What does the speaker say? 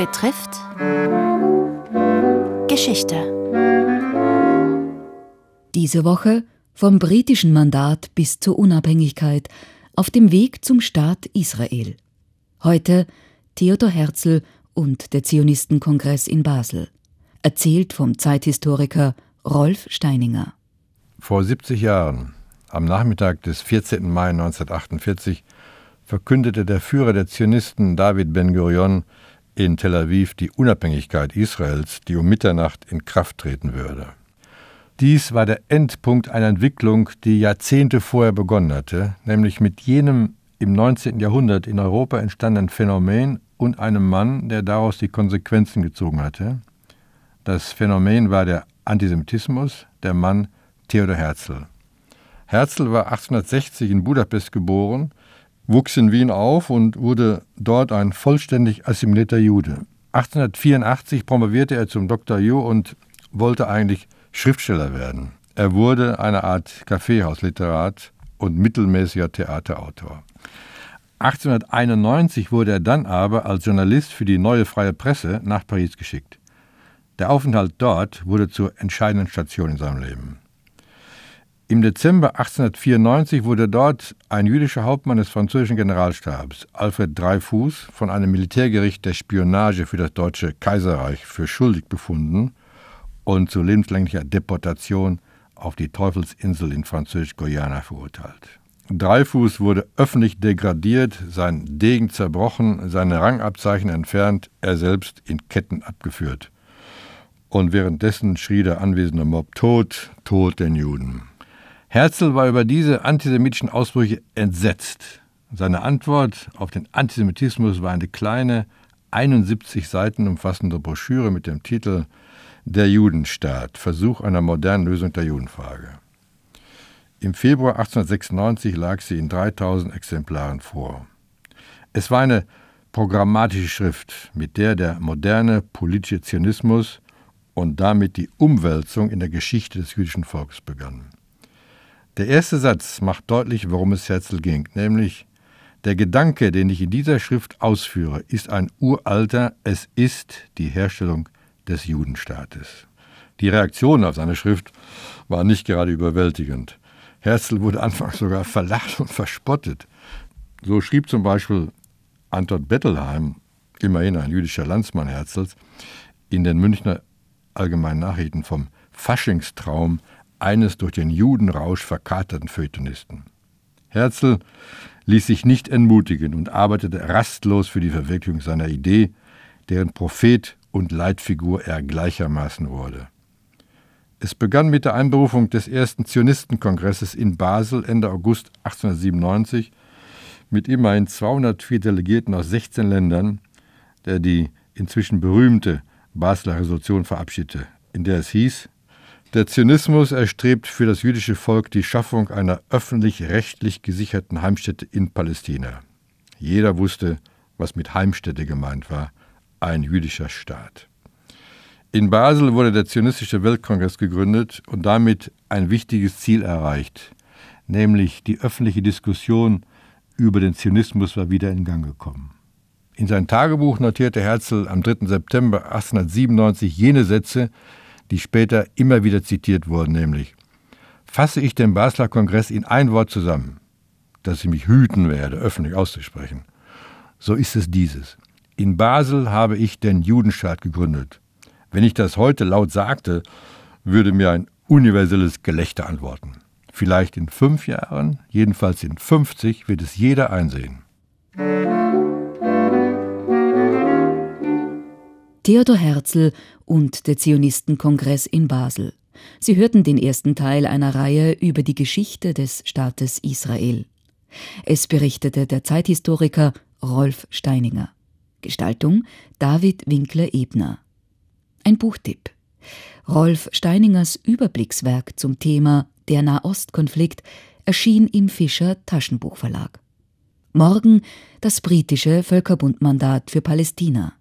betrifft Geschichte. Diese Woche vom britischen Mandat bis zur Unabhängigkeit auf dem Weg zum Staat Israel. Heute Theodor Herzl und der Zionistenkongress in Basel. Erzählt vom Zeithistoriker Rolf Steininger. Vor 70 Jahren, am Nachmittag des 14. Mai 1948, verkündete der Führer der Zionisten David Ben-Gurion in Tel Aviv die Unabhängigkeit Israels, die um Mitternacht in Kraft treten würde. Dies war der Endpunkt einer Entwicklung, die Jahrzehnte vorher begonnen hatte, nämlich mit jenem im 19. Jahrhundert in Europa entstandenen Phänomen und einem Mann, der daraus die Konsequenzen gezogen hatte. Das Phänomen war der Antisemitismus, der Mann Theodor Herzl. Herzl war 1860 in Budapest geboren wuchs in Wien auf und wurde dort ein vollständig assimilierter Jude. 1884 promovierte er zum Dr. Ju und wollte eigentlich Schriftsteller werden. Er wurde eine Art Kaffeehausliterat und mittelmäßiger Theaterautor. 1891 wurde er dann aber als Journalist für die Neue Freie Presse nach Paris geschickt. Der Aufenthalt dort wurde zur entscheidenden Station in seinem Leben. Im Dezember 1894 wurde dort ein jüdischer Hauptmann des französischen Generalstabs, Alfred Dreyfus, von einem Militärgericht der Spionage für das Deutsche Kaiserreich für schuldig befunden und zu lebenslänglicher Deportation auf die Teufelsinsel in Französisch-Guyana verurteilt. Dreyfus wurde öffentlich degradiert, sein Degen zerbrochen, seine Rangabzeichen entfernt, er selbst in Ketten abgeführt. Und währenddessen schrie der anwesende Mob Tod, Tod den Juden. Herzl war über diese antisemitischen Ausbrüche entsetzt. Seine Antwort auf den Antisemitismus war eine kleine, 71 Seiten umfassende Broschüre mit dem Titel Der Judenstaat, Versuch einer modernen Lösung der Judenfrage. Im Februar 1896 lag sie in 3000 Exemplaren vor. Es war eine programmatische Schrift, mit der der moderne politische Zionismus und damit die Umwälzung in der Geschichte des jüdischen Volkes begann. Der erste Satz macht deutlich, worum es Herzl ging, nämlich der Gedanke, den ich in dieser Schrift ausführe, ist ein uralter, es ist die Herstellung des Judenstaates. Die Reaktionen auf seine Schrift waren nicht gerade überwältigend. Herzl wurde anfangs sogar verlacht und verspottet. So schrieb zum Beispiel Anton Bettelheim, immerhin ein jüdischer Landsmann Herzls, in den Münchner Allgemeinen Nachrichten vom Faschingstraum eines durch den Judenrausch verkaterten Feuilletonisten. Herzl ließ sich nicht entmutigen und arbeitete rastlos für die Verwirklichung seiner Idee, deren Prophet und Leitfigur er gleichermaßen wurde. Es begann mit der Einberufung des ersten Zionistenkongresses in Basel Ende August 1897 mit immerhin 204 Delegierten aus 16 Ländern, der die inzwischen berühmte Basler Resolution verabschiedete, in der es hieß, der Zionismus erstrebt für das jüdische Volk die Schaffung einer öffentlich-rechtlich gesicherten Heimstätte in Palästina. Jeder wusste, was mit Heimstätte gemeint war, ein jüdischer Staat. In Basel wurde der Zionistische Weltkongress gegründet und damit ein wichtiges Ziel erreicht, nämlich die öffentliche Diskussion über den Zionismus war wieder in Gang gekommen. In sein Tagebuch notierte Herzl am 3. September 1897 jene Sätze, die später immer wieder zitiert wurden, nämlich Fasse ich den Basler Kongress in ein Wort zusammen, dass ich mich hüten werde, öffentlich auszusprechen, so ist es dieses. In Basel habe ich den Judenstaat gegründet. Wenn ich das heute laut sagte, würde mir ein universelles Gelächter antworten. Vielleicht in fünf Jahren, jedenfalls in 50, wird es jeder einsehen. Theodor Herzl und der Zionistenkongress in Basel. Sie hörten den ersten Teil einer Reihe über die Geschichte des Staates Israel. Es berichtete der Zeithistoriker Rolf Steininger. Gestaltung David Winkler-Ebner. Ein Buchtipp. Rolf Steiningers Überblickswerk zum Thema Der Nahostkonflikt erschien im Fischer Taschenbuchverlag. Morgen das britische Völkerbundmandat für Palästina.